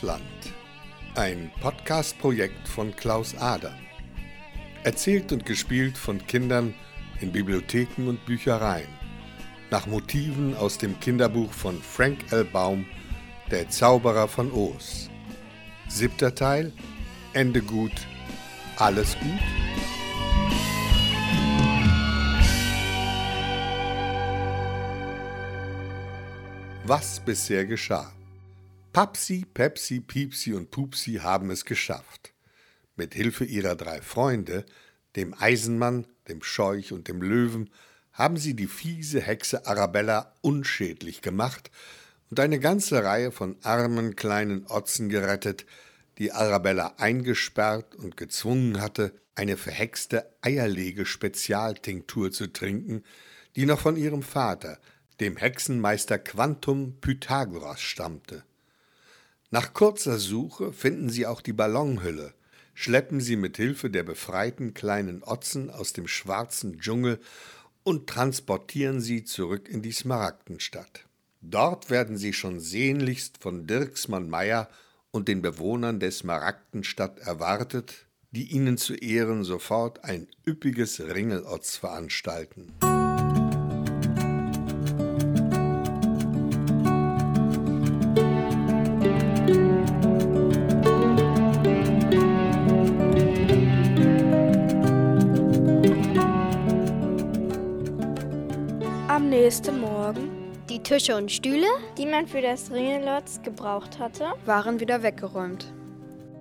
Ortsland, ein Podcast-Projekt von Klaus Adam. Erzählt und gespielt von Kindern in Bibliotheken und Büchereien. Nach Motiven aus dem Kinderbuch von Frank L. Baum, Der Zauberer von Oos. Siebter Teil, Ende gut, alles gut? Was bisher geschah. Papsi, Pepsi, Piepsi und Pupsi haben es geschafft. Mit Hilfe ihrer drei Freunde, dem Eisenmann, dem Scheuch und dem Löwen, haben sie die fiese Hexe Arabella unschädlich gemacht und eine ganze Reihe von armen kleinen Otzen gerettet, die Arabella eingesperrt und gezwungen hatte, eine verhexte Eierlege-Spezialtinktur zu trinken, die noch von ihrem Vater, dem Hexenmeister Quantum Pythagoras, stammte. Nach kurzer Suche finden sie auch die Ballonhülle, schleppen sie mit Hilfe der befreiten kleinen Otzen aus dem schwarzen Dschungel und transportieren sie zurück in die Smaragdenstadt. Dort werden sie schon sehnlichst von Dirksmann Meyer und den Bewohnern der Smaragdenstadt erwartet, die ihnen zu Ehren sofort ein üppiges Ringelotz veranstalten. Nächsten Morgen Die Tische und Stühle die man für das Ringelotz gebraucht hatte. waren wieder weggeräumt.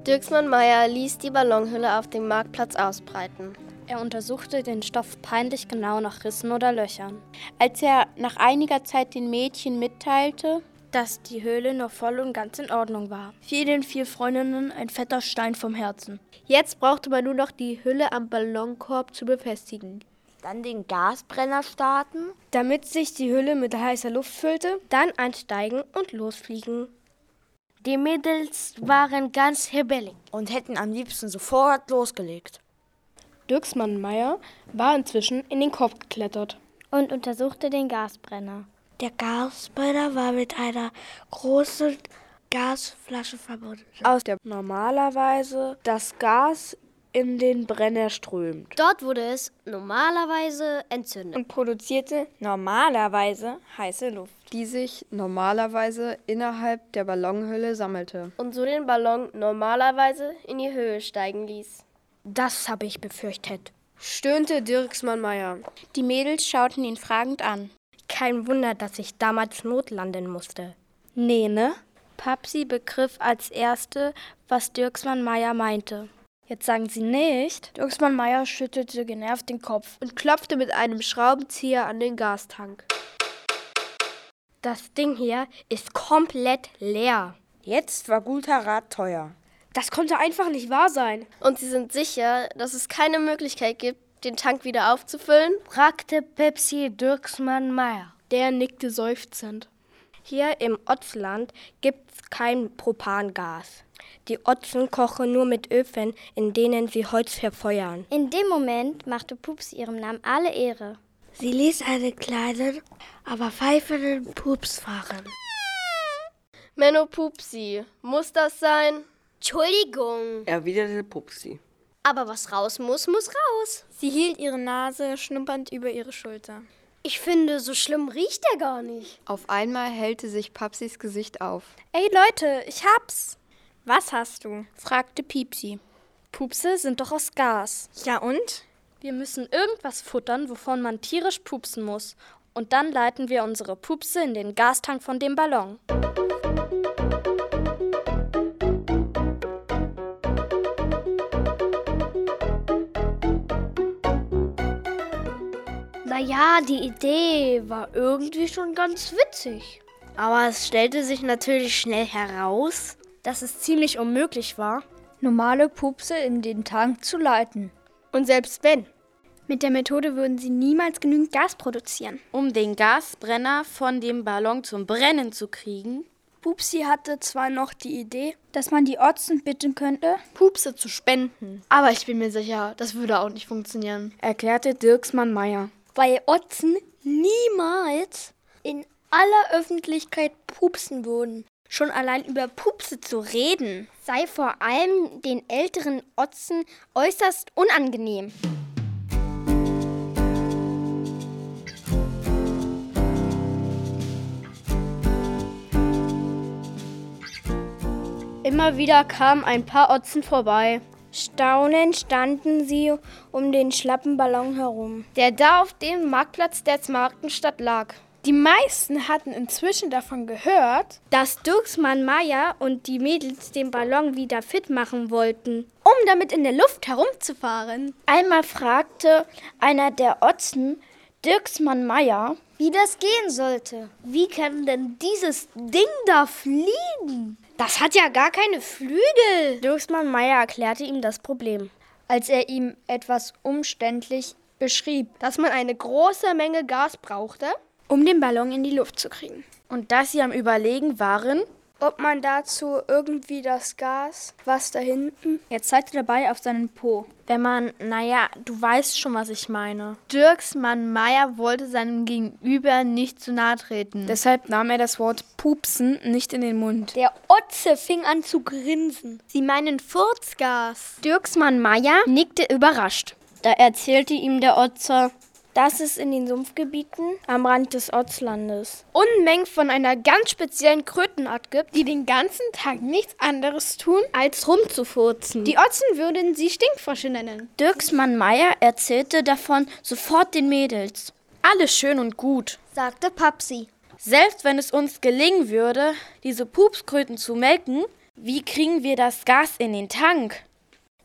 Dirksmann Meyer ließ die Ballonhülle auf dem Marktplatz ausbreiten. Er untersuchte den Stoff peinlich genau nach Rissen oder Löchern. Als er nach einiger Zeit den Mädchen mitteilte, dass die Höhle noch voll und ganz in Ordnung war, fiel den vier Freundinnen ein fetter Stein vom Herzen. Jetzt brauchte man nur noch die Hülle am Ballonkorb zu befestigen. Dann den Gasbrenner starten. Damit sich die Hülle mit heißer Luft füllte, Dann einsteigen und losfliegen. Die Mädels waren ganz hibbelig. und hätten am liebsten sofort losgelegt. Dirksmann Meyer war inzwischen in den Korb geklettert. Und untersuchte den Gasbrenner. Der Gasbrenner war mit einer großen Gasflasche verbunden. Aus der normalerweise das Gas in den Brenner strömt. Dort wurde es normalerweise entzündet. und produzierte normalerweise heiße Luft. die sich normalerweise innerhalb der Ballonhülle sammelte. Und so den Ballon normalerweise in die Höhe steigen ließ. Das habe ich befürchtet. Stöhnte Dirksmann Meyer. Die Mädels schauten ihn fragend an. Kein Wunder, dass ich damals notlanden musste. Nee, ne? Papsi begriff als erste, was Dirksmann Meyer meinte. Jetzt sagen Sie nicht. Dirksmann Meyer schüttelte genervt den Kopf. und klopfte mit einem Schraubenzieher an den Gastank. Das Ding hier ist komplett leer. Jetzt war guter Rat teuer. Das konnte einfach nicht wahr sein. Und sie sind sicher, dass es keine Möglichkeit gibt, den Tank wieder aufzufüllen? fragte Pepsi Dirksmann Meyer. Der nickte seufzend. Hier im Otzland gibt's kein Propangas. Die Otzen kochen nur mit Öfen, in denen sie Holz verfeuern. In dem Moment machte Pups ihrem Namen alle Ehre. Sie ließ einen kleinen, aber pfeifenden Pups fahren. Menno Pupsi, muss das sein? Entschuldigung. erwiderte Pupsi. Aber was raus muss, muss raus. Sie hielt ihre Nase schnuppernd über ihre Schulter. Ich finde, so schlimm riecht er gar nicht. Auf einmal hellte sich Papsis Gesicht auf. Ey Leute, ich hab's! Was hast du? fragte Piepsi. Pupse sind doch aus Gas. Ja und? Wir müssen irgendwas futtern, wovon man tierisch pupsen muss. Und dann leiten wir unsere Pupse in den Gastank von dem Ballon. Naja, die Idee war irgendwie schon ganz witzig. Aber es stellte sich natürlich schnell heraus, Dass es ziemlich unmöglich war. Normale Pupse in den Tank zu leiten. und selbst wenn, Mit der Methode würden sie niemals genügend Gas produzieren. Um den Gasbrenner von dem Ballon zum Brennen zu kriegen, Pupsi hatte zwar noch die Idee, dass man die Otzen bitten könnte, Pupse zu spenden. Aber ich bin mir sicher, das würde auch nicht funktionieren. erklärte Dirksmann Meyer. Weil Otzen niemals in aller Öffentlichkeit pupsen würden. Schon allein über Pupse zu reden, sei vor allem den älteren Otzen äußerst unangenehm. Immer wieder kamen ein paar Otzen vorbei. Staunend standen sie um den schlappen Ballon herum, der da auf dem Marktplatz der Smartenstadt lag. Die meisten hatten inzwischen davon gehört, dass Dirksmann Meier und die Mädels den Ballon wieder fit machen wollten, um damit in der Luft herumzufahren. Einmal fragte einer der Otzen Dirksmann Meier, wie das gehen sollte. Wie kann denn dieses Ding da fliegen? Das hat ja gar keine Flügel. Dirksmann Meier erklärte ihm das Problem, als er ihm etwas umständlich beschrieb, dass man eine große Menge Gas brauchte, um den Ballon in die Luft zu kriegen. Und dass sie am Überlegen waren, ob man dazu irgendwie das Gas, was da hinten. Er zeigte dabei auf seinen Po. Wenn man, naja, du weißt schon, was ich meine. Dirksmann Meier wollte seinem Gegenüber nicht zu nahe treten. Deshalb nahm er das Wort pupsen nicht in den Mund. Der Otze fing an zu grinsen. Sie meinen Furzgas. Dirksmann Meier nickte überrascht. Da erzählte ihm der Otzer, dass es in den Sumpfgebieten am Rand des Ortslandes Unmengen von einer ganz speziellen Krötenart gibt, die den ganzen Tag nichts anderes tun, als rumzufurzen. Die Otzen würden sie Stinkfrosche nennen. Dirksmann Meier erzählte davon sofort den Mädels. Alles schön und gut, sagte Papsi. Selbst wenn es uns gelingen würde, diese Pupskröten zu melken, wie kriegen wir das Gas in den Tank?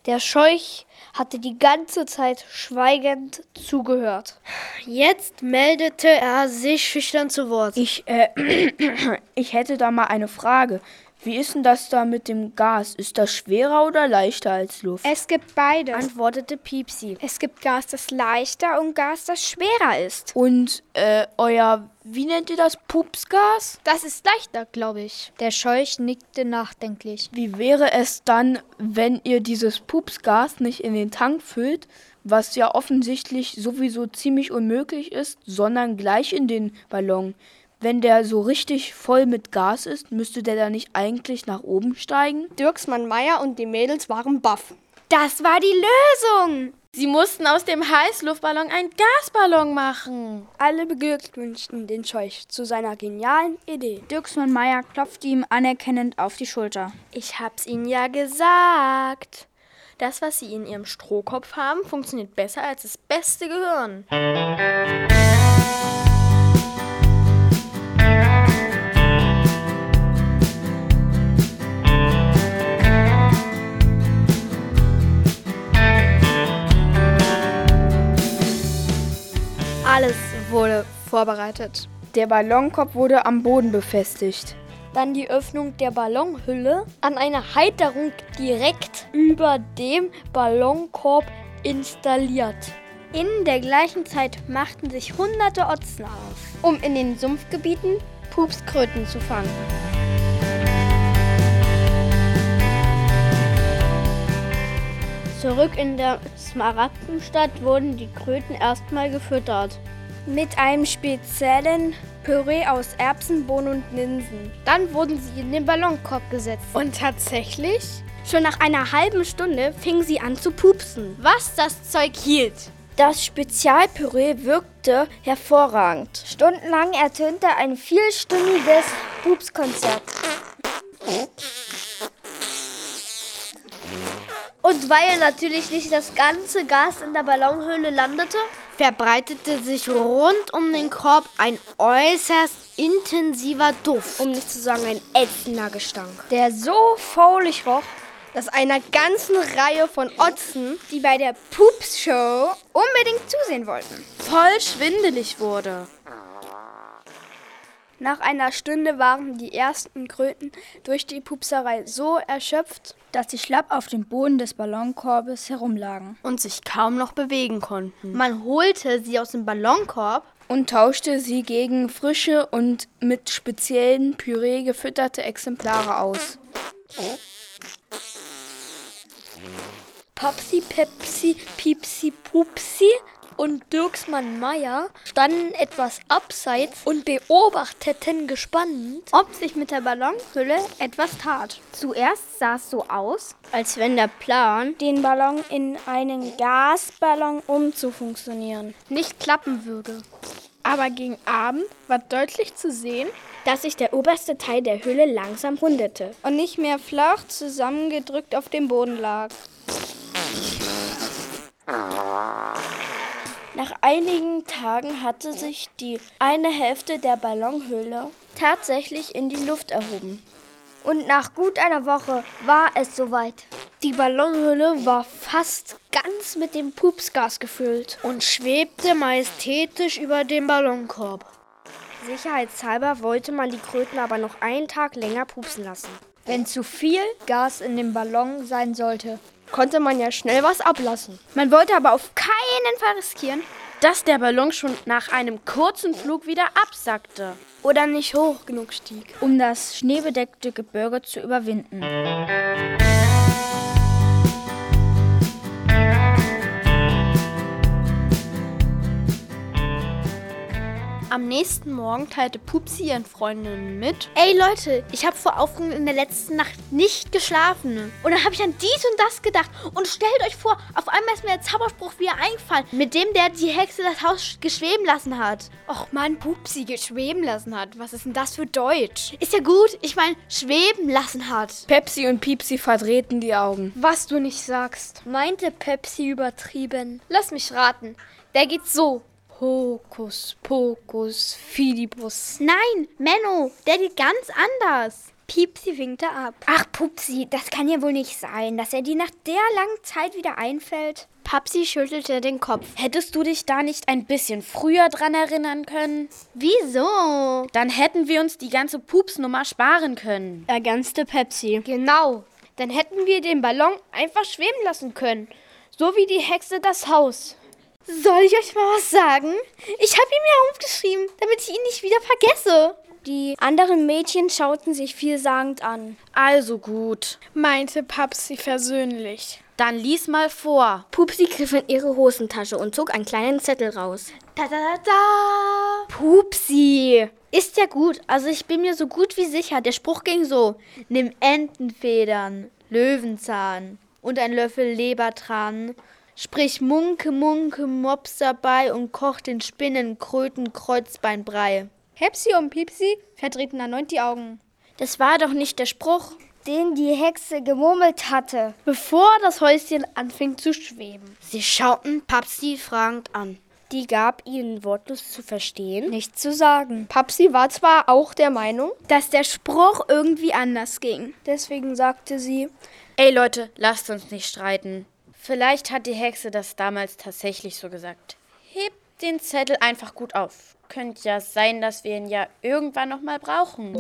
Der Scheuch hatte die ganze Zeit schweigend zugehört. Jetzt meldete er sich schüchtern zu Wort. Ich, äh, ich hätte da mal eine Frage. Wie ist denn das da mit dem Gas? Ist das schwerer oder leichter als Luft? Es gibt beides, antwortete Piepsi. Es gibt Gas, das leichter und Gas, das schwerer ist. Und äh, euer, wie nennt ihr das, Pupsgas? Das ist leichter, glaube ich. Der Scheuch nickte nachdenklich. Wie wäre es dann, wenn ihr dieses Pupsgas nicht in den Tank füllt, was ja offensichtlich sowieso ziemlich unmöglich ist, sondern gleich in den Ballon? Wenn der so richtig voll mit Gas ist, müsste der da nicht eigentlich nach oben steigen? Dirksmann Meier und die Mädels waren baff. Das war die Lösung! Sie mussten aus dem Heißluftballon einen Gasballon machen. Alle beglückwünschten den Scheuch zu seiner genialen Idee. Dirksmann Meier klopfte ihm anerkennend auf die Schulter. Ich hab's Ihnen ja gesagt. Das, was Sie in Ihrem Strohkopf haben, funktioniert besser als das beste Gehirn. Vorbereitet. Der Ballonkopf wurde am Boden befestigt. Dann die Öffnung der Ballonhülle an einer Halterung direkt über dem Ballonkorb installiert. In der gleichen Zeit machten sich hunderte Otzen auf, um in den Sumpfgebieten Pupskröten zu fangen. Zurück in der Smaragdenstadt wurden die Kröten erstmal gefüttert. Mit einem speziellen Püree aus Erbsen, Bohnen und Linsen. Dann wurden sie in den Ballonkorb gesetzt. Und tatsächlich? Schon nach einer halben Stunde fingen sie an zu pupsen. Was das Zeug hielt. Das Spezialpüree wirkte hervorragend. Stundenlang ertönte ein vielstündiges Pupskonzert. Und weil natürlich nicht das ganze Gas in der Ballonhöhle landete, verbreitete sich rund um den Korb ein äußerst intensiver Duft, um nicht zu sagen ein ätzender Gestank, der so faulig roch, dass einer ganzen Reihe von Otzen, die bei der Pups-Show unbedingt zusehen wollten, voll schwindelig wurde. Nach einer Stunde waren die ersten Kröten durch die Pupserei so erschöpft, dass sie schlapp auf dem Boden des Ballonkorbes herumlagen und sich kaum noch bewegen konnten. Man holte sie aus dem Ballonkorb und tauschte sie gegen frische und mit speziellen Püree gefütterte Exemplare aus. Popsi, Pepsi, Piepsi, Pupsi. Und Dirksmann Meier standen etwas abseits und beobachteten gespannt, ob sich mit der Ballonhülle etwas tat. Zuerst sah es so aus, als wenn der Plan, den Ballon in einen Gasballon umzufunktionieren, nicht klappen würde. Aber gegen Abend war deutlich zu sehen, dass sich der oberste Teil der Hülle langsam rundete und nicht mehr flach zusammengedrückt auf dem Boden lag. Nach einigen Tagen hatte sich die eine Hälfte der Ballonhülle tatsächlich in die Luft erhoben. Und nach gut einer Woche war es soweit. Die Ballonhülle war fast ganz mit dem Pupsgas gefüllt und schwebte majestätisch über dem Ballonkorb. Sicherheitshalber wollte man die Kröten aber noch einen Tag länger pupsen lassen. Wenn zu viel Gas in dem Ballon sein sollte, konnte man ja schnell was ablassen. Man wollte aber auf keinen Fall riskieren, dass der Ballon schon nach einem kurzen Flug wieder absackte oder nicht hoch genug stieg, um das schneebedeckte Gebirge zu überwinden. Am nächsten Morgen teilte Pupsi ihren Freundinnen mit. Ey Leute, ich habe vor Aufregung in der letzten Nacht nicht geschlafen. Und dann habe ich an dies und das gedacht. Und stellt euch vor, auf einmal ist mir der Zauberspruch wieder eingefallen, mit dem der die Hexe das Haus geschweben lassen hat. Och man, Pupsi geschweben lassen hat. Was ist denn das für Deutsch? Ist ja gut, ich meine, schweben lassen hat. Pepsi und Piepsi verdrehten die Augen. Was du nicht sagst, meinte Pepsi übertrieben. Lass mich raten. Der geht so. Hokus Pokus Fidibus. Nein, Menno, der geht ganz anders. Piepsi winkte ab. Ach, Pupsi, das kann ja wohl nicht sein, dass er dir nach der langen Zeit wieder einfällt. Papsi schüttelte den Kopf. Hättest du dich da nicht ein bisschen früher dran erinnern können? Wieso? Dann hätten wir uns die ganze Pupsnummer sparen können. Ergänzte Pepsi. Genau. Dann hätten wir den Ballon einfach schweben lassen können. So wie die Hexe das Haus. Soll ich euch mal was sagen? Ich habe ihn mir aufgeschrieben, damit ich ihn nicht wieder vergesse. Die anderen Mädchen schauten sich vielsagend an. Also gut, meinte Papsi versöhnlich. Dann lies mal vor. Pupsi griff in ihre Hosentasche und zog einen kleinen Zettel raus. Da da da da. Pupsi. Ist ja gut. Also ich bin mir so gut wie sicher. Der Spruch ging so. Nimm Entenfedern, Löwenzahn und ein Löffel Lebertran Sprich Munke, Munke, Mops dabei und koch den Spinnen, Kröten, Kreuzbeinbrei. Hepsi und Pipsi verdrehten erneut die Augen. Das war doch nicht der Spruch, den die Hexe gemurmelt hatte, bevor das Häuschen anfing zu schweben. Sie schauten Papsi fragend an. Die gab ihnen wortlos zu verstehen, nichts zu sagen. Papsi war zwar auch der Meinung, dass der Spruch irgendwie anders ging. Deswegen sagte sie: Ey Leute, lasst uns nicht streiten. Vielleicht hat die Hexe das damals tatsächlich so gesagt. Hebt den Zettel einfach gut auf. Könnte ja sein, dass wir ihn ja irgendwann noch mal brauchen.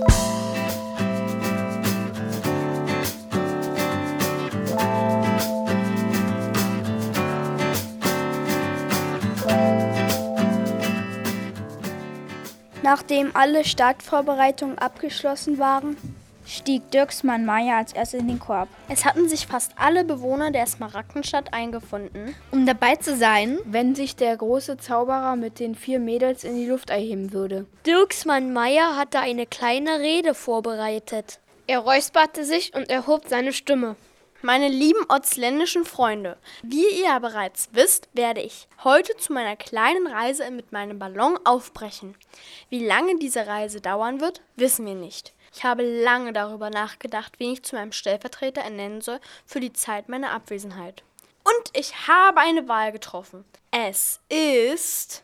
Nachdem alle Startvorbereitungen abgeschlossen waren, stieg Dirksmann Meier als erster in den Korb. Es hatten sich fast alle Bewohner der Smaragdenstadt eingefunden, um dabei zu sein, wenn sich der große Zauberer mit den vier Mädels in die Luft erheben würde. Dirksmann Meier hatte eine kleine Rede vorbereitet. Er räusperte sich und erhob seine Stimme. Meine lieben ortsländischen Freunde, wie ihr bereits wisst, werde ich heute zu meiner kleinen Reise mit meinem Ballon aufbrechen. Wie lange diese Reise dauern wird, wissen wir nicht. Ich habe lange darüber nachgedacht, wen ich zu meinem Stellvertreter ernennen soll für die Zeit meiner Abwesenheit. Und ich habe eine Wahl getroffen. Es ist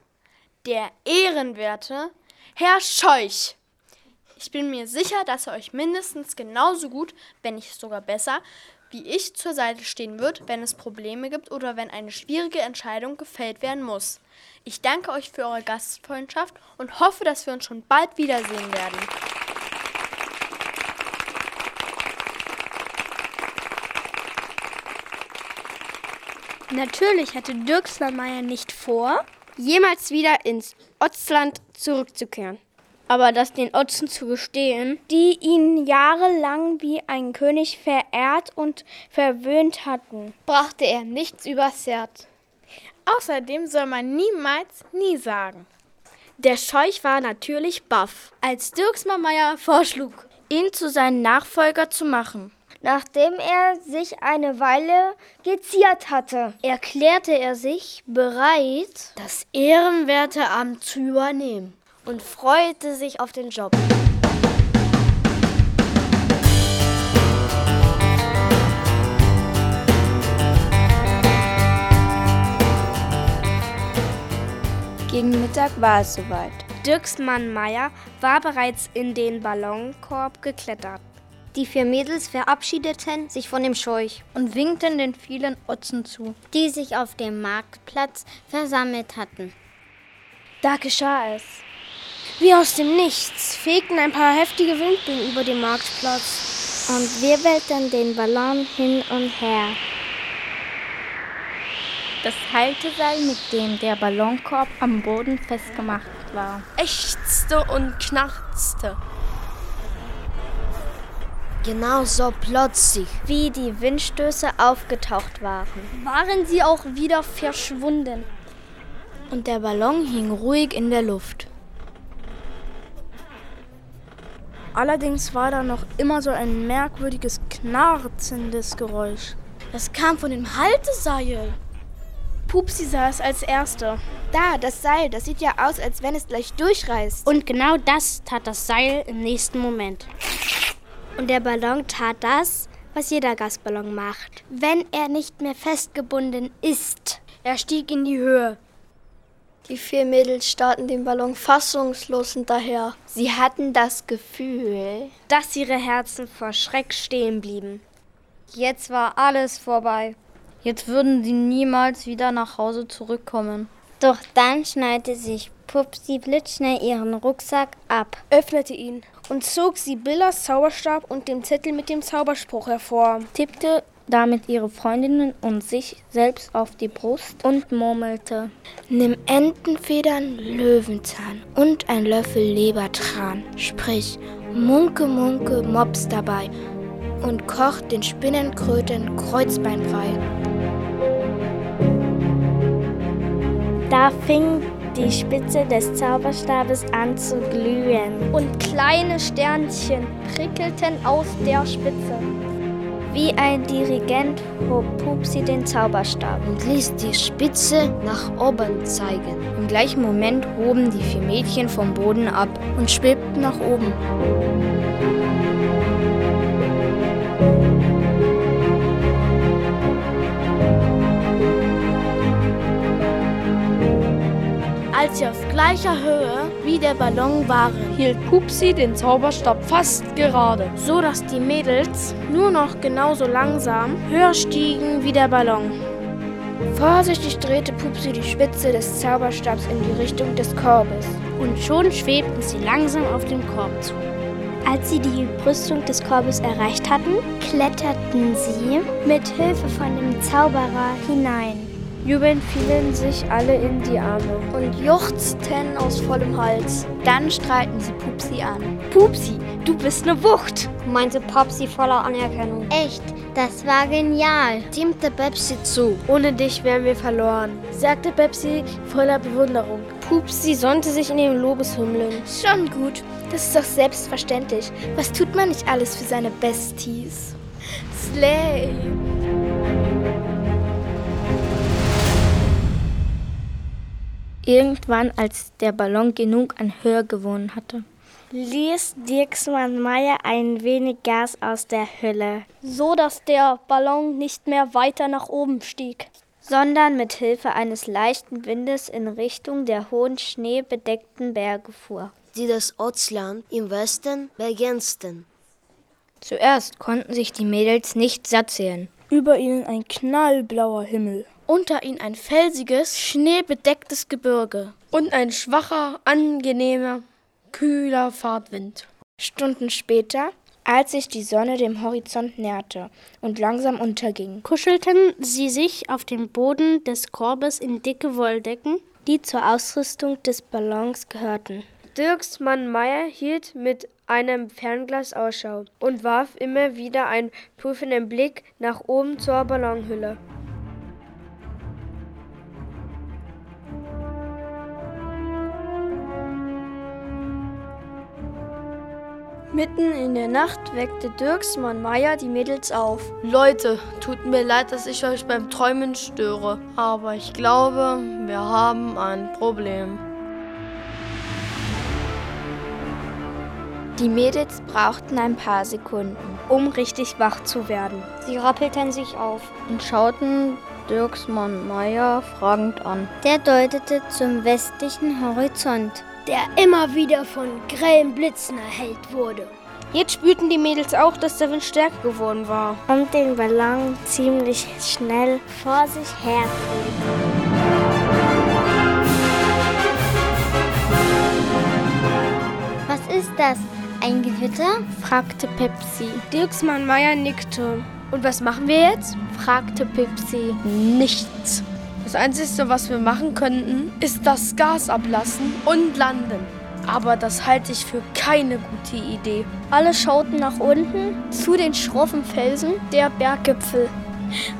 der ehrenwerte Herr Scheuch. Ich bin mir sicher, dass er euch mindestens genauso gut, wenn nicht sogar besser, wie ich zur Seite stehen wird, wenn es Probleme gibt oder wenn eine schwierige Entscheidung gefällt werden muss. Ich danke euch für eure Gastfreundschaft und hoffe, dass wir uns schon bald wiedersehen werden. Natürlich hatte Dirkslandmeier nicht vor, jemals wieder ins Otzland zurückzukehren. Aber das den Otzen zu gestehen, die ihn jahrelang wie ein König verehrt und verwöhnt hatten, brachte er nichts übers Herz. Außerdem soll man niemals nie sagen. Der Scheuch war natürlich baff, als Dirksmann Meier vorschlug, ihn zu seinem Nachfolger zu machen. Nachdem er sich eine Weile geziert hatte, erklärte er sich bereit, das ehrenwerte Amt zu übernehmen und freute sich auf den Job. Gegen Mittag war es soweit. Dirksmann Meier war bereits in den Ballonkorb geklettert. Die vier Mädels verabschiedeten sich von dem Scheuch und winkten den vielen Otzen zu, die sich auf dem Marktplatz versammelt hatten. Da geschah es. Wie aus dem Nichts fegten ein paar heftige Windböen über den Marktplatz und wirbelten den Ballon hin und her. Das Halteseil, mit dem der Ballonkorb am Boden festgemacht war, ächzte und knarzte. Genau so plötzlich, wie die Windstöße aufgetaucht waren, waren sie auch wieder verschwunden. Und der Ballon hing ruhig in der Luft. Allerdings war da noch immer so ein merkwürdiges, knarzendes Geräusch. Das kam von dem Halteseil. Pupsi sah es als Erste. Da, das Seil, das sieht ja aus, als wenn es gleich durchreißt. Und genau das tat das Seil im nächsten Moment. Und der Ballon tat das, was jeder Gasballon macht, wenn er nicht mehr festgebunden ist. Er stieg in die Höhe. Die vier Mädels starrten den Ballon fassungslos hinterher. Sie hatten das Gefühl, dass ihre Herzen vor Schreck stehen blieben. Jetzt war alles vorbei. Jetzt würden sie niemals wieder nach Hause zurückkommen. Doch dann schneidete sich Pupsi blitzschnell ihren Rucksack ab, öffnete ihn und zog Sibyllas Zauberstab und den Zettel mit dem Zauberspruch hervor, tippte damit ihre Freundinnen und sich selbst auf die Brust und murmelte: Nimm Entenfedern, Löwenzahn und ein Löffel Lebertran, sprich Munke, Munke, Mops dabei und koch den Spinnenkröten kreuzbeinbrei. Da fing die Spitze des Zauberstabes an zu glühen. Und kleine Sternchen prickelten aus der Spitze. Wie ein Dirigent hob Pupsi den Zauberstab und ließ die Spitze nach oben zeigen. Im gleichen Moment hoben die vier Mädchen vom Boden ab und schwebten nach oben. Als sie auf gleicher Höhe wie der Ballon waren, hielt Pupsi den Zauberstab fast gerade, so dass die Mädels nur noch genauso langsam höher stiegen wie der Ballon. Vorsichtig drehte Pupsi die Spitze des Zauberstabs in die Richtung des Korbes. Und schon schwebten sie langsam auf dem Korb zu. Als sie die Brüstung des Korbes erreicht hatten, kletterten sie mit Hilfe von dem Zauberer hinein. Jubelnd fielen sich alle in die Arme und juchzten aus vollem Hals. Dann strahlten sie Pupsi an. Pupsi, du bist ne Wucht, meinte Popsi voller Anerkennung. Echt, das war genial, stimmte Pepsi zu. Ohne dich wären wir verloren, sagte Pepsi voller Bewunderung. Pupsi sonnte sich in den Lobeshymnen. Schon gut, das ist doch selbstverständlich. Was tut man nicht alles für seine Besties? Slay! Irgendwann, als der Ballon genug an Höhe gewonnen hatte, ließ Dirksmann Meier ein wenig Gas aus der Hülle, so dass der Ballon nicht mehr weiter nach oben stieg, sondern mit Hilfe eines leichten Windes in Richtung der hohen schneebedeckten Berge fuhr, die das Ortsland im Westen begrenzten. Zuerst konnten sich die Mädels nicht satt sehen. Über ihnen ein knallblauer Himmel unter ihnen ein felsiges, schneebedecktes Gebirge und ein schwacher, angenehmer, kühler Fahrtwind. Stunden später, als sich die Sonne dem Horizont näherte und langsam unterging, kuschelten sie sich auf dem Boden des Korbes in dicke Wolldecken, die zur Ausrüstung des Ballons gehörten. Dirksmann Meier hielt mit einem Fernglas Ausschau und warf immer wieder einen prüfenden Blick nach oben zur Ballonhülle. Mitten in der Nacht weckte Dirksmann Meier die Mädels auf. Leute, tut mir leid, dass ich euch beim Träumen störe, aber ich glaube, wir haben ein Problem. Die Mädels brauchten ein paar Sekunden, um richtig wach zu werden. Sie rappelten sich auf und schauten Dirksmann Meier fragend an. Der deutete zum westlichen Horizont, der immer wieder von grellen Blitzen erhellt wurde. Jetzt spürten die Mädels auch, dass der Wind stärker geworden war. Und den Ballon ziemlich schnell vor sich her. Was ist das? Ein Gewitter? fragte Pepsi. Dirksmann Meier nickte. Und was machen wir jetzt? fragte Pepsi. Nichts. Das Einzige, was wir machen könnten, ist das Gas ablassen und landen. Aber das halte ich für keine gute Idee. Alle schauten nach unten zu den schroffen Felsen der Berggipfel.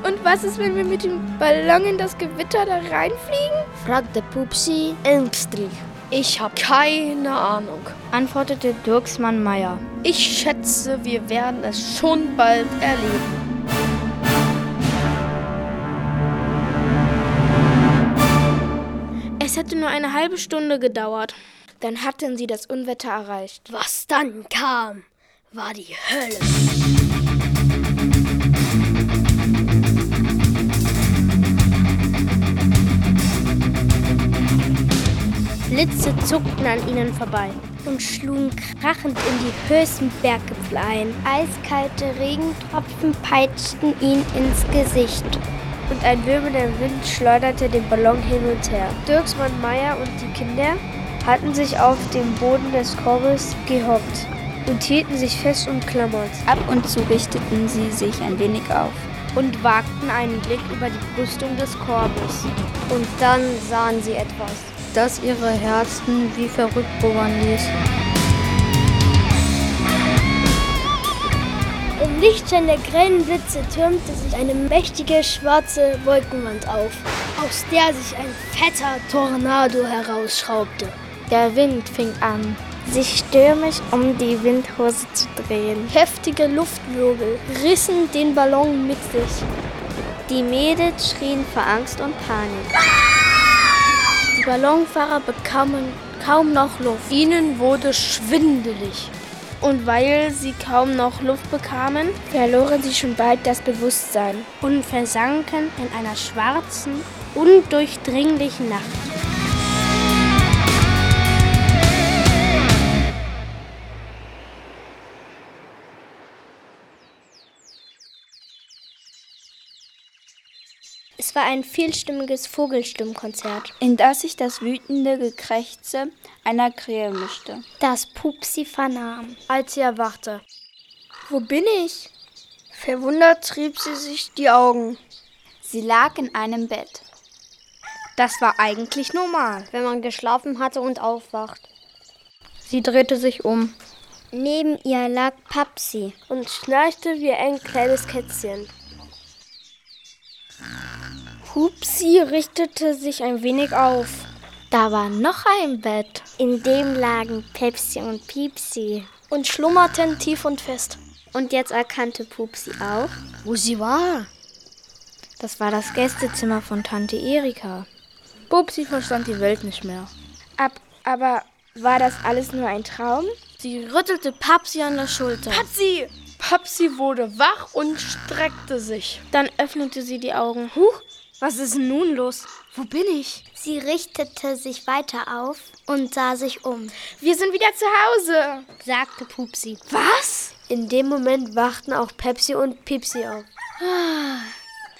Und was ist, wenn wir mit dem Ballon in das Gewitter da reinfliegen? fragte Pupsi ängstlich. Ich habe keine Ahnung, antwortete Dirksmann Meier. Ich schätze, wir werden es schon bald erleben. Hätte nur eine halbe Stunde gedauert. Dann hatten sie das Unwetter erreicht. Was dann kam, war die Hölle. Blitze zuckten an ihnen vorbei und schlugen krachend in die höchsten Berggipfel ein. Eiskalte Regentropfen peitschten ihn ins Gesicht. Und ein wirbelnder Wind schleuderte den Ballon hin und her. Dirksmann Meier und die Kinder hatten sich auf dem Boden des Korbes gehockt und hielten sich fest umklammert. Ab und zu richteten sie sich ein wenig auf und wagten einen Blick über die Brüstung des Korbes. Und dann sahen sie etwas das ihre Herzen wie verrückt pubbern ließ. Lichtschein der grellen Blitze türmte sich eine mächtige schwarze Wolkenwand auf, aus der sich ein fetter Tornado herausschraubte. Der Wind fing an, sich stürmisch um die Windhose zu drehen. Heftige Luftwirbel rissen den Ballon mit sich. Die Mädels schrien vor Angst und Panik. Die Ballonfahrer bekamen kaum noch Luft. Ihnen wurde schwindelig. Und weil sie kaum noch Luft bekamen, verloren sie schon bald das Bewusstsein und versanken in einer schwarzen, undurchdringlichen Nacht. Es war ein vielstimmiges Vogelstimmkonzert, in das sich das wütende Gekrächze einer Krähe mischte. Das Pupsi vernahm, als sie erwachte. Wo bin ich? Verwundert trieb sie sich die Augen. Sie lag in einem Bett. Das war eigentlich normal, wenn man geschlafen hatte und aufwacht. Sie drehte sich um. Neben ihr lag Papsi und schnarchte wie ein kleines Kätzchen. Pupsi richtete sich ein wenig auf. Da war noch ein Bett. In dem lagen Pepsi und Piepsi. Und schlummerten tief und fest. Und jetzt erkannte Pupsi auch, wo sie war. Das war das Gästezimmer von Tante Erika. Pupsi verstand die Welt nicht mehr. Ab, aber war das alles nur ein Traum? Sie rüttelte Papsi an der Schulter. Papsi! Papsi wurde wach und streckte sich. Dann öffnete sie die Augen. Huch, was ist nun los? Wo bin ich? Sie richtete sich weiter auf und sah sich um. Wir sind wieder zu Hause, sagte Pupsi. Was? In dem Moment wachten auch Pepsi und Pipsi auf.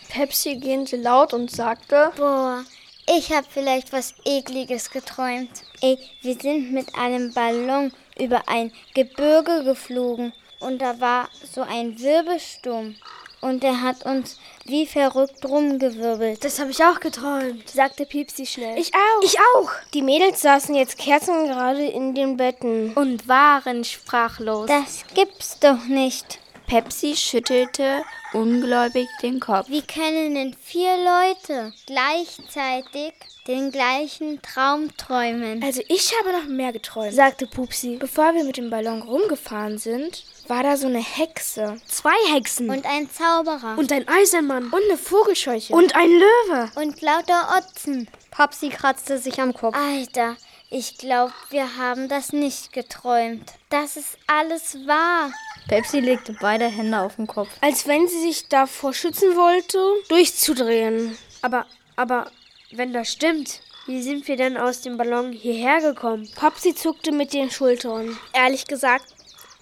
Pepsi gähnte laut und sagte: Boah, ich habe vielleicht was Ekliges geträumt. Ey, wir sind mit einem Ballon über ein Gebirge geflogen und da war so ein Wirbelsturm. Und er hat uns wie verrückt rumgewirbelt. Das habe ich auch geträumt, sagte Piepsi schnell. Ich auch. Ich auch. Die Mädels saßen jetzt kerzengerade in den Betten und waren sprachlos. Das gibt's doch nicht. Pepsi schüttelte ungläubig den Kopf. Wie können denn vier Leute gleichzeitig den gleichen Traum träumen? Also ich habe noch mehr geträumt, sagte Pupsi. Bevor wir mit dem Ballon rumgefahren sind, war da so eine Hexe. Zwei Hexen. Und ein Zauberer. Und ein Eisenmann. Und eine Vogelscheuche. Und ein Löwe. Und lauter Otzen. Papsi kratzte sich am Kopf. Alter, ich glaube, wir haben das nicht geträumt. Das ist alles wahr. Pepsi legte beide Hände auf den Kopf. Als wenn sie sich davor schützen wollte, durchzudrehen. Aber, aber, wenn das stimmt, wie sind wir denn aus dem Ballon hierher gekommen? Papsi zuckte mit den Schultern. Ehrlich gesagt,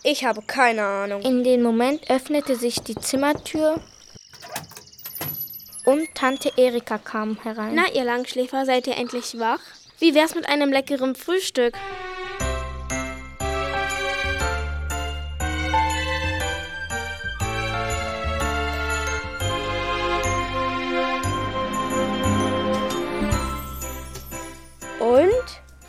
ich habe keine Ahnung. In dem Moment öffnete sich die Zimmertür und Tante Erika kam herein. Na, ihr Langschläfer, seid ihr endlich wach? Wie wär's mit einem leckeren Frühstück? Und?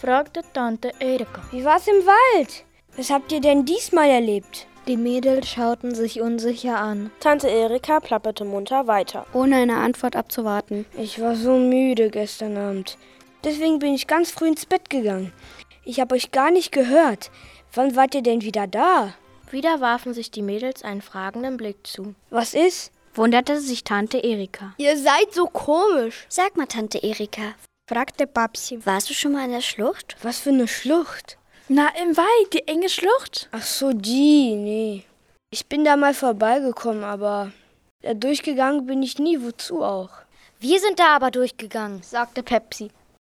fragte Tante Erika. Wie war's im Wald? Was habt ihr denn diesmal erlebt? Die Mädels schauten sich unsicher an. Tante Erika plapperte munter weiter. Ohne eine Antwort abzuwarten. Ich war so müde gestern Abend. Deswegen bin ich ganz früh ins Bett gegangen. Ich habe euch gar nicht gehört. Wann wart ihr denn wieder da? Wieder warfen sich die Mädels einen fragenden Blick zu. Was ist? Wunderte sich Tante Erika. Ihr seid so komisch. Sag mal, Tante Erika, fragte Babsi. Warst du schon mal in der Schlucht? Was für eine Schlucht? Na, im Wald, die enge Schlucht. Ach so, die, nee. Ich bin da mal vorbeigekommen, aber da durchgegangen bin ich nie, wozu auch. Wir sind da aber durchgegangen, sagte Pepsi.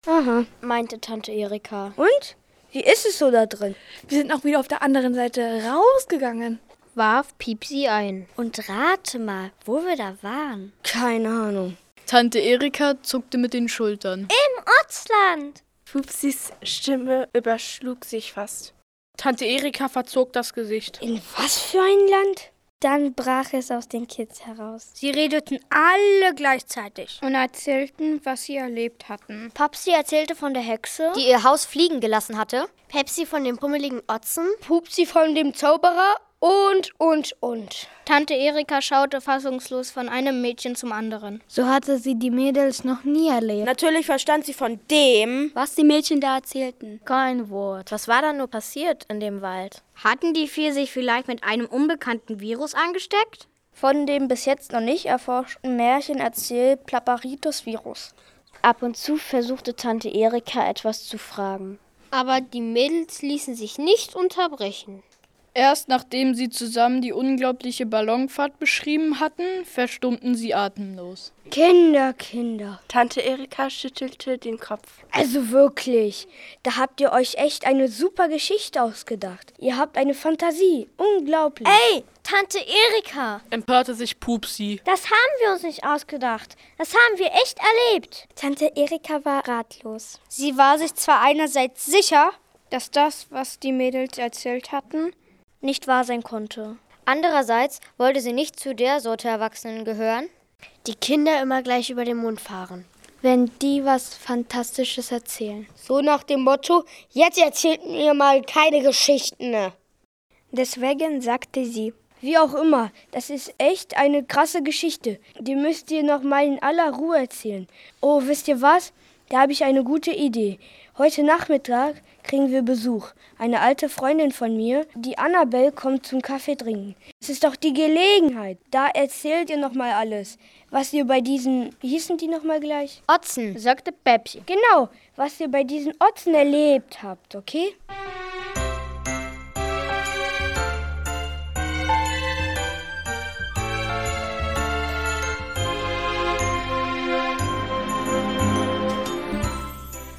Aha, meinte Tante Erika. Und? Wie ist es so da drin? Wir sind auch wieder auf der anderen Seite rausgegangen. Warf Piepsi ein. Und rate mal, wo wir da waren. Keine Ahnung. Tante Erika zuckte mit den Schultern. Im Ortsland. Pupsis Stimme überschlug sich fast. Tante Erika verzog das Gesicht. In was für ein Land? Dann brach es aus den Kids heraus. Sie redeten alle gleichzeitig und erzählten, was sie erlebt hatten. Papsi erzählte von der Hexe, die ihr Haus fliegen gelassen hatte. Pepsi von dem pummeligen Otzen. Pupsi von dem Zauberer und, und, und. Tante Erika schaute fassungslos von einem Mädchen zum anderen. So hatte sie die Mädels noch nie erlebt. Natürlich verstand sie von dem, was die Mädchen da erzählten. Kein Wort. Was war da nur passiert in dem Wald? Hatten die vier sich vielleicht mit einem unbekannten Virus angesteckt? Von dem bis jetzt noch nicht erforschten Märchen erzählt Plaparitus-Virus. Ab und zu versuchte Tante Erika etwas zu fragen. Aber die Mädels ließen sich nicht unterbrechen. Erst nachdem sie zusammen die unglaubliche Ballonfahrt beschrieben hatten, verstummten sie atemlos. Kinder, Kinder. Tante Erika schüttelte den Kopf. Also wirklich, da habt ihr euch echt eine super Geschichte ausgedacht. Ihr habt eine Fantasie. Unglaublich. Ey, Tante Erika! empörte sich Pupsi. Das haben wir uns nicht ausgedacht. Das haben wir echt erlebt. Tante Erika war ratlos. Sie war sich zwar einerseits sicher, dass das, was die Mädels erzählt hatten, nicht wahr sein konnte. Andererseits wollte sie nicht zu der Sorte Erwachsenen gehören, die Kinder immer gleich über den Mund fahren. Wenn die was Fantastisches erzählen. So nach dem Motto, jetzt erzählt mir mal keine Geschichten. Deswegen sagte sie, wie auch immer, das ist echt eine krasse Geschichte. Die müsst ihr noch mal in aller Ruhe erzählen. Oh, wisst ihr was? Da habe ich eine gute Idee. Heute Nachmittag kriegen wir Besuch. Eine alte Freundin von mir, die Annabelle, kommt zum Kaffee trinken. Es ist doch die Gelegenheit. Da erzählt ihr noch mal alles, was ihr bei diesen, wie hießen die noch mal gleich? Otzen, sagte Pepsi. Genau, was ihr bei diesen Otzen erlebt habt, okay?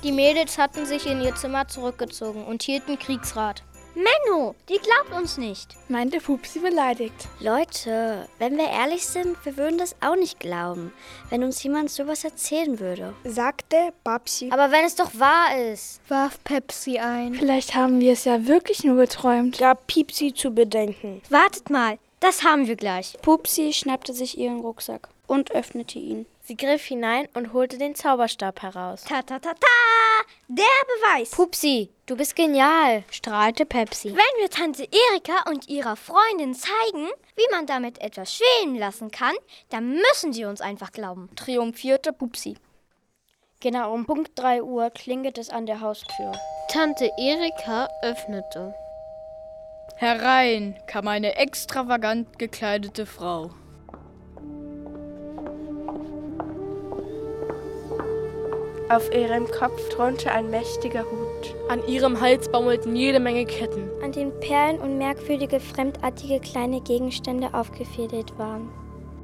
Die Mädels hatten sich in ihr Zimmer zurückgezogen und hielten Kriegsrat. Menno, die glaubt uns nicht, meinte Pupsi beleidigt. Leute, wenn wir ehrlich sind, wir würden das auch nicht glauben, wenn uns jemand sowas erzählen würde, sagte Babsi. Aber wenn es doch wahr ist, warf Pepsi ein. Vielleicht haben wir es ja wirklich nur geträumt, gab Piepsi zu bedenken. Wartet mal, das haben wir gleich. Pupsi schnappte sich ihren Rucksack. und öffnete ihn. Sie griff hinein und holte den Zauberstab heraus. Ta ta ta ta! Der Beweis! Pupsi, du bist genial, strahlte Pepsi. Wenn wir Tante Erika und ihrer Freundin zeigen, wie man damit etwas schwelen lassen kann, dann müssen sie uns einfach glauben, triumphierte Pupsi. Genau um Punkt 3 Uhr klingelt es an der Haustür. Tante Erika öffnete. Herein kam eine extravagant gekleidete Frau. Auf ihrem Kopf thronte ein mächtiger Hut. An ihrem Hals baumelten jede Menge Ketten. An den Perlen und merkwürdige, fremdartige kleine Gegenstände aufgefädelt waren.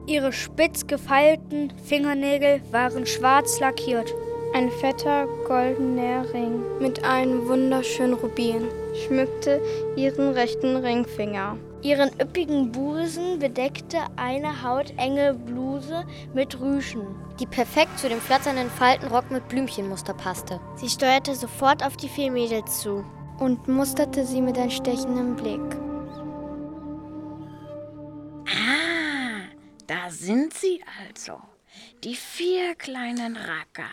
Ihre spitz gefeilten Fingernägel waren schwarz lackiert. Ein fetter goldener Ring mit einem wunderschönen Rubin schmückte ihren rechten Ringfinger. Ihren üppigen Busen bedeckte eine hautenge Bluse mit Rüschen, die perfekt zu dem flatternden Faltenrock mit Blümchenmuster passte. Sie steuerte sofort auf die vier Mädels zu und musterte sie mit einem stechenden Blick. Ah, da sind sie also. Die vier kleinen Racker,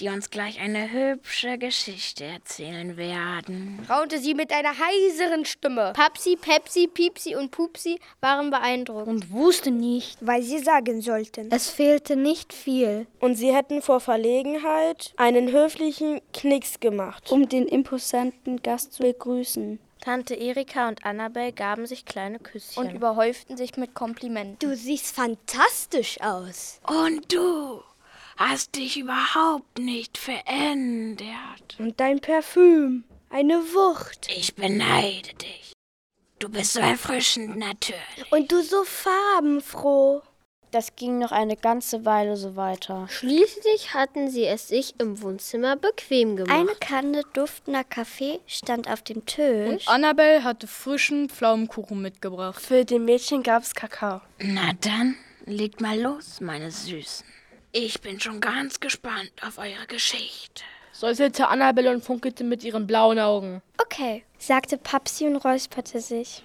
die uns gleich eine hübsche Geschichte erzählen werden, raunte sie mit einer heiseren Stimme. Papsi, Pepsi, Piepsi und Pupsi waren beeindruckt und wussten nicht, was sie sagen sollten. Es fehlte nicht viel. Und sie hätten vor Verlegenheit einen höflichen Knicks gemacht, um den imposanten Gast zu begrüßen. Tante Erika und Annabel gaben sich kleine Küsschen und überhäuften sich mit Komplimenten. Du siehst fantastisch aus. Und du hast dich überhaupt nicht verändert. Und dein Parfüm, eine Wucht. Ich beneide dich. Du bist so erfrischend natürlich. Und du so farbenfroh. Das ging noch eine ganze Weile so weiter. Schließlich hatten sie es sich im Wohnzimmer bequem gemacht. Eine Kanne duftender Kaffee stand auf dem Tisch. Und Annabelle hatte frischen Pflaumenkuchen mitgebracht. Für die Mädchen gab's Kakao. Na dann, legt mal los, meine Süßen. Ich bin schon ganz gespannt auf eure Geschichte. Säuselte Annabelle und funkelte mit ihren blauen Augen. Okay, sagte Papsi und räusperte sich.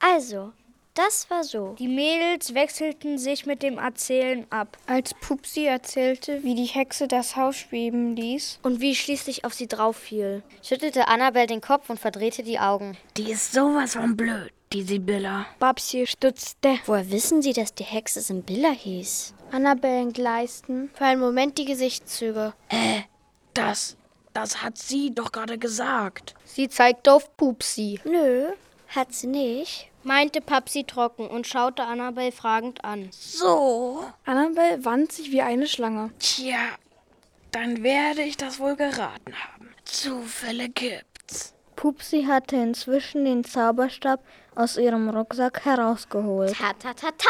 Also, das war so. Die Mädels wechselten sich mit dem Erzählen ab. Als Pupsi erzählte, wie die Hexe das Haus schweben ließ und wie schließlich auf sie drauf fiel, schüttelte Annabel den Kopf und verdrehte die Augen. Die ist sowas von blöd, die Sibylla. Babsi stutzte. Woher wissen Sie, dass die Hexe Sibylla hieß? Annabel entgleisten. Für einen Moment die Gesichtszüge. Äh, das, das hat sie doch gerade gesagt. Sie zeigte auf Pupsi. Nö, hat sie nicht meinte Papsi trocken und schaute Annabel fragend an. So. Annabel wand sich wie eine Schlange. Tja, dann werde ich das wohl geraten haben. Zufälle gibt's. Pupsi hatte inzwischen den Zauberstab aus ihrem Rucksack herausgeholt. Ta ta ta ta!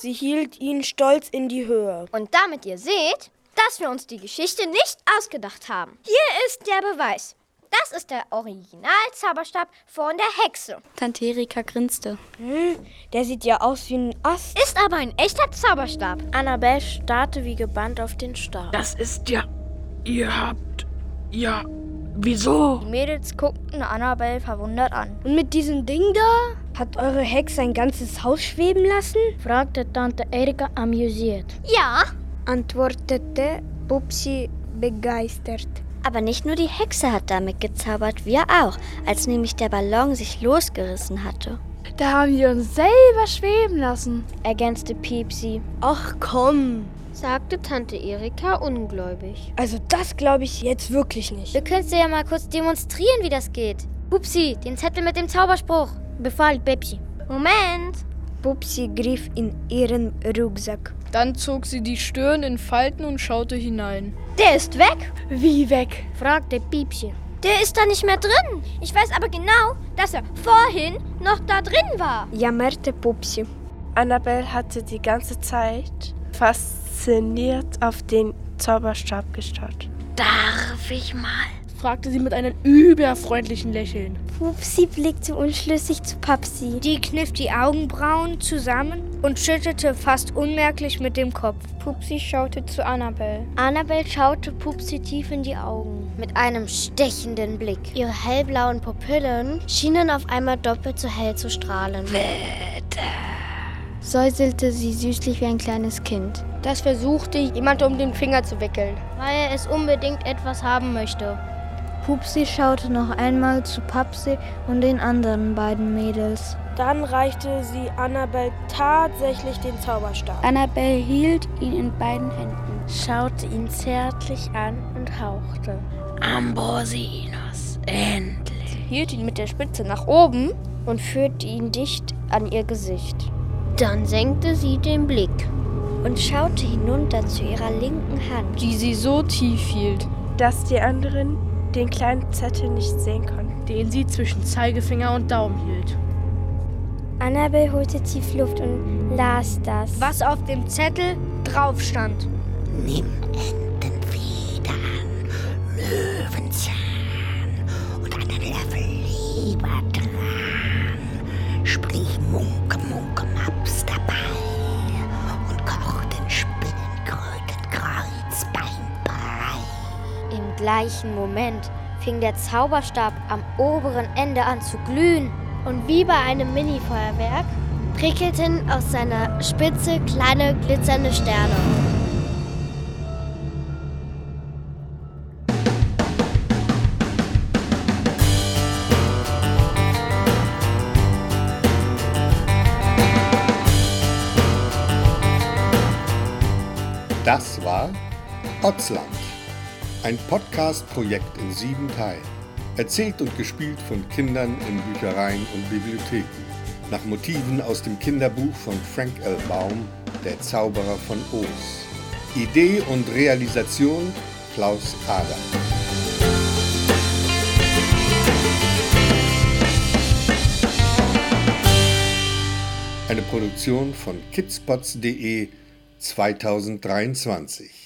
Sie hielt ihn stolz in die Höhe. Und damit ihr seht, dass wir uns die Geschichte nicht ausgedacht haben. Hier ist der Beweis. Das ist der Original-Zauberstab von der Hexe. Tante Erika grinste. Hm, der sieht ja aus wie ein Ast. Ist aber ein echter Zauberstab. Annabelle starrte wie gebannt auf den Stab. Das ist ja. Ihr habt. Ja. Wieso? Die Mädels guckten Annabelle verwundert an. Und mit diesem Ding da? Hat eure Hexe ein ganzes Haus schweben lassen? fragte Tante Erika amüsiert. Ja, antwortete Pupsi begeistert. Aber nicht nur die Hexe hat damit gezaubert, wir auch, als nämlich der Ballon sich losgerissen hatte. Da haben wir uns selber schweben lassen, ergänzte Piepsi. Ach komm, sagte Tante Erika ungläubig. Also das glaube ich jetzt wirklich nicht. Wir können dir ja mal kurz demonstrieren, wie das geht. Pupsi, den Zettel mit dem Zauberspruch, befahl Pepsi. Moment. Pupsi griff in ihren Rucksack. Dann zog sie die Stirn in Falten und schaute hinein. Der ist weg? Wie weg? fragte Piepchen. Der ist da nicht mehr drin. Ich weiß aber genau, dass er vorhin noch da drin war. Jammerte Pupsi. Annabelle hatte die ganze Zeit fasziniert auf den Zauberstab gestarrt. Darf ich mal? Fragte sie mit einem überfreundlichen Lächeln. Pupsi blickte unschlüssig zu Papsi. Die kniff die Augenbrauen zusammen und schüttelte fast unmerklich mit dem Kopf. Pupsi schaute zu Annabelle. Annabelle schaute Pupsi tief in die Augen mit einem stechenden Blick. Ihre hellblauen Pupillen schienen auf einmal doppelt so hell zu strahlen. Bitte, säuselte sie süßlich wie ein kleines Kind. Das versuchte jemand um den Finger zu wickeln, weil er es unbedingt etwas haben möchte. Pupsi schaute noch einmal zu Papsi und den anderen beiden Mädels. Dann reichte sie Annabelle tatsächlich den Zauberstab. Annabelle hielt ihn in beiden Händen, schaute ihn zärtlich an und hauchte. Ambrosinos, endlich. Sie hielt ihn mit der Spitze nach oben und führte ihn dicht an ihr Gesicht. Dann senkte sie den Blick und schaute hinunter zu ihrer linken Hand, die sie so tief hielt, dass die anderen den kleinen Zettel nicht sehen konnten, den sie zwischen Zeigefinger und Daumen hielt. Annabel holte tief Luft und las das, was auf dem Zettel drauf stand. Nimm gleichen Moment fing der Zauberstab am oberen Ende an zu glühen. Und wie bei einem Mini-Feuerwerk prickelten aus seiner Spitze kleine glitzernde Sterne. Ein Podcast-Projekt in sieben Teilen. Erzählt und gespielt von Kindern in Büchereien und Bibliotheken. Nach Motiven aus dem Kinderbuch von Frank L. Baum, Der Zauberer von Oz. Idee und Realisation Klaus Adam. Eine Produktion von kidspots.de 2023.